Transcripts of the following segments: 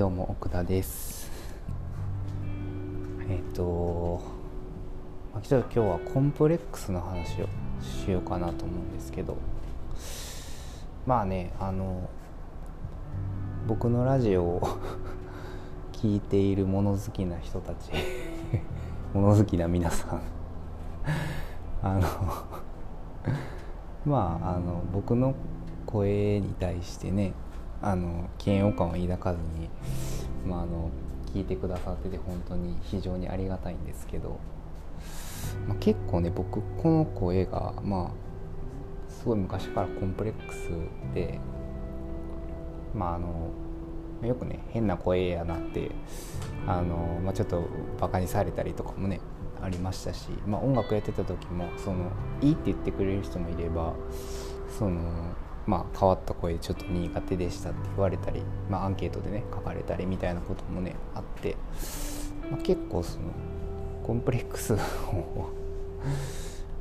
どうも奥田です。えっ、と、ちょっと今日はコンプレックスの話をしようかなと思うんですけど。まあねあの僕のラジオを 聞いている物好きな人たち 物好きな皆さん。あのまああの僕の声に対してねあの嫌悪感を抱かずに、まあ、あの聞いてくださってて本当に非常にありがたいんですけど、まあ、結構ね僕この声がまあすごい昔からコンプレックスでまああのよくね変な声やなってあの、まあ、ちょっとバカにされたりとかもねありましたし、まあ、音楽やってた時もそのいいって言ってくれる人もいればそのまあ変わった声ちょっと苦手でしたって言われたり、まあ、アンケートでね書かれたりみたいなこともねあって、まあ、結構そのコンプレックスを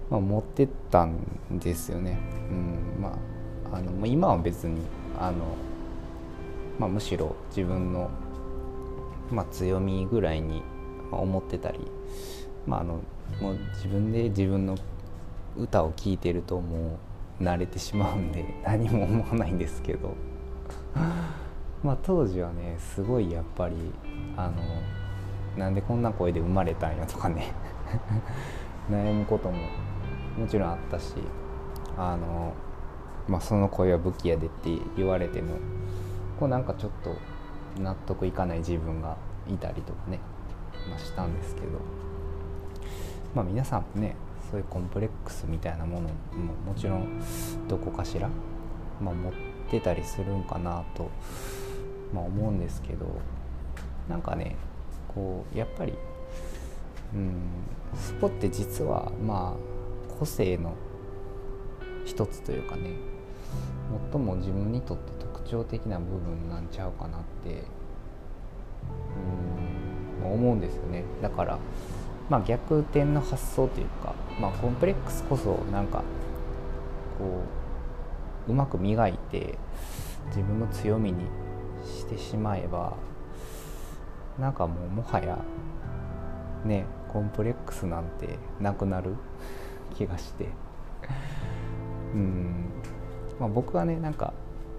まあ持ってったんですよね。うんまあ、あの今は別にあの、まあ、むしろ自分の、まあ、強みぐらいに思ってたりまあ、あのもう自分で自分の歌を聴いてるともう慣れてしまうんで 何も思わないんですけど まあ当時はねすごいやっぱりあのなんでこんな声で生まれたんやとかね 悩むことももちろんあったしあの、まあ、その声は武器やでって言われてもこうなんかちょっと納得いかない自分がいたりとかね、まあ、したんですけど。まあ、皆さんもねそういうコンプレックスみたいなものももちろんどこかしら、まあ、持ってたりするんかなと、まあ、思うんですけどなんかねこうやっぱりうんスポって実はまあ個性の一つというかね最も自分にとって特徴的な部分なんちゃうかなってうん思うんですよね。だからまあ、逆転の発想というか、まあ、コンプレックスこそなんかこううまく磨いて自分の強みにしてしまえばなんかもうもはやねコンプレックスなんてなくなる 気がして。うん。まあ僕はねなんか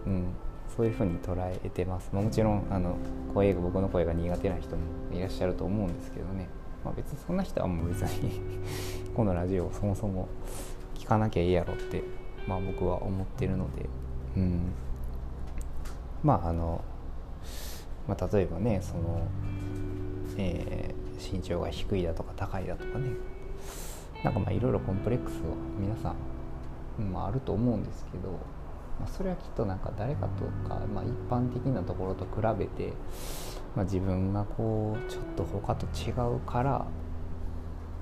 うんそういうふうに捉えてます、まあ、もちろんあの声僕の声が苦手な人もいらっしゃると思うんですけどね。まあ、別にそんな人はもう別に このラジオをそもそも聞かなきゃいいやろって、まあ、僕は思ってるので、うん、まああの、まあ、例えばねその、えー、身長が低いだとか高いだとかね。なんかまあいろいろコンプレックスを皆さん、まあ、あると思うんですけど、それはきっとなんか誰かとか、まあ、一般的なところと比べてまあ、自分がこうちょっと他と違うから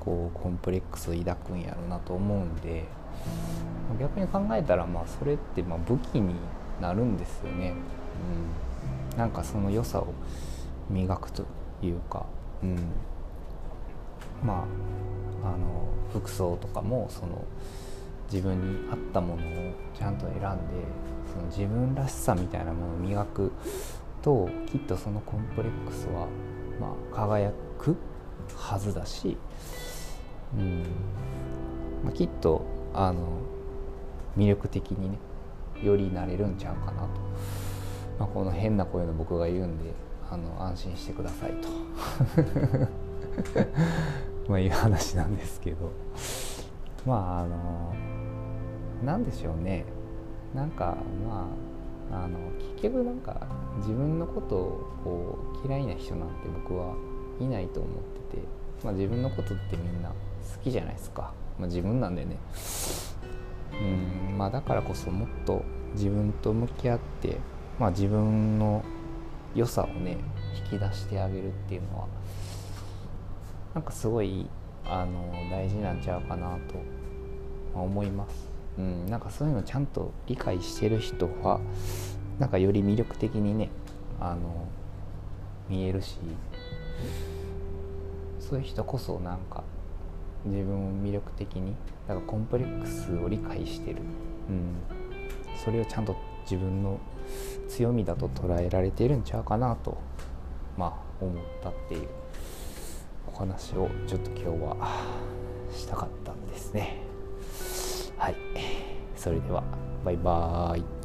こうコンプレックスを抱くんやろうなと思うんで逆に考えたらまあそれってま武器になるんですよね、うん、なんかその良さを磨くというか、うん、まああの服装とかもその自分に合ったものをちゃんと選んでその自分らしさみたいなものを磨くときっとそのコンプレックスは、まあ、輝くはずだし、うん。まあ、きっとあの魅力的にねよりなれるんちゃうかなと、まあ、この変な声の僕が言うんであの安心してくださいと。まあいう話なんですけど。まああのなんでしょうね。なんかまああの結局なんか自分のことをこう嫌いな人なんて僕はいないと思ってて、まあ、自分のことってみんな好きじゃないですか、まあ、自分なんでね。うんまあだからこそもっと自分と向き合って、まあ、自分の良さをね引き出してあげるっていうのはなんかすごいあの大事なんちゃうかなと思います。うん、なんかそういうのちゃんと理解してる人はなんかより魅力的にねあの見えるしそういう人こそなんか自分を魅力的にだからコンプレックスを理解してる、うん、それをちゃんと自分の強みだと捉えられてるんちゃうかなとまあ思ったっていう。お話をちょっと今日はしたかったんですね。はい。それではバイバーイ。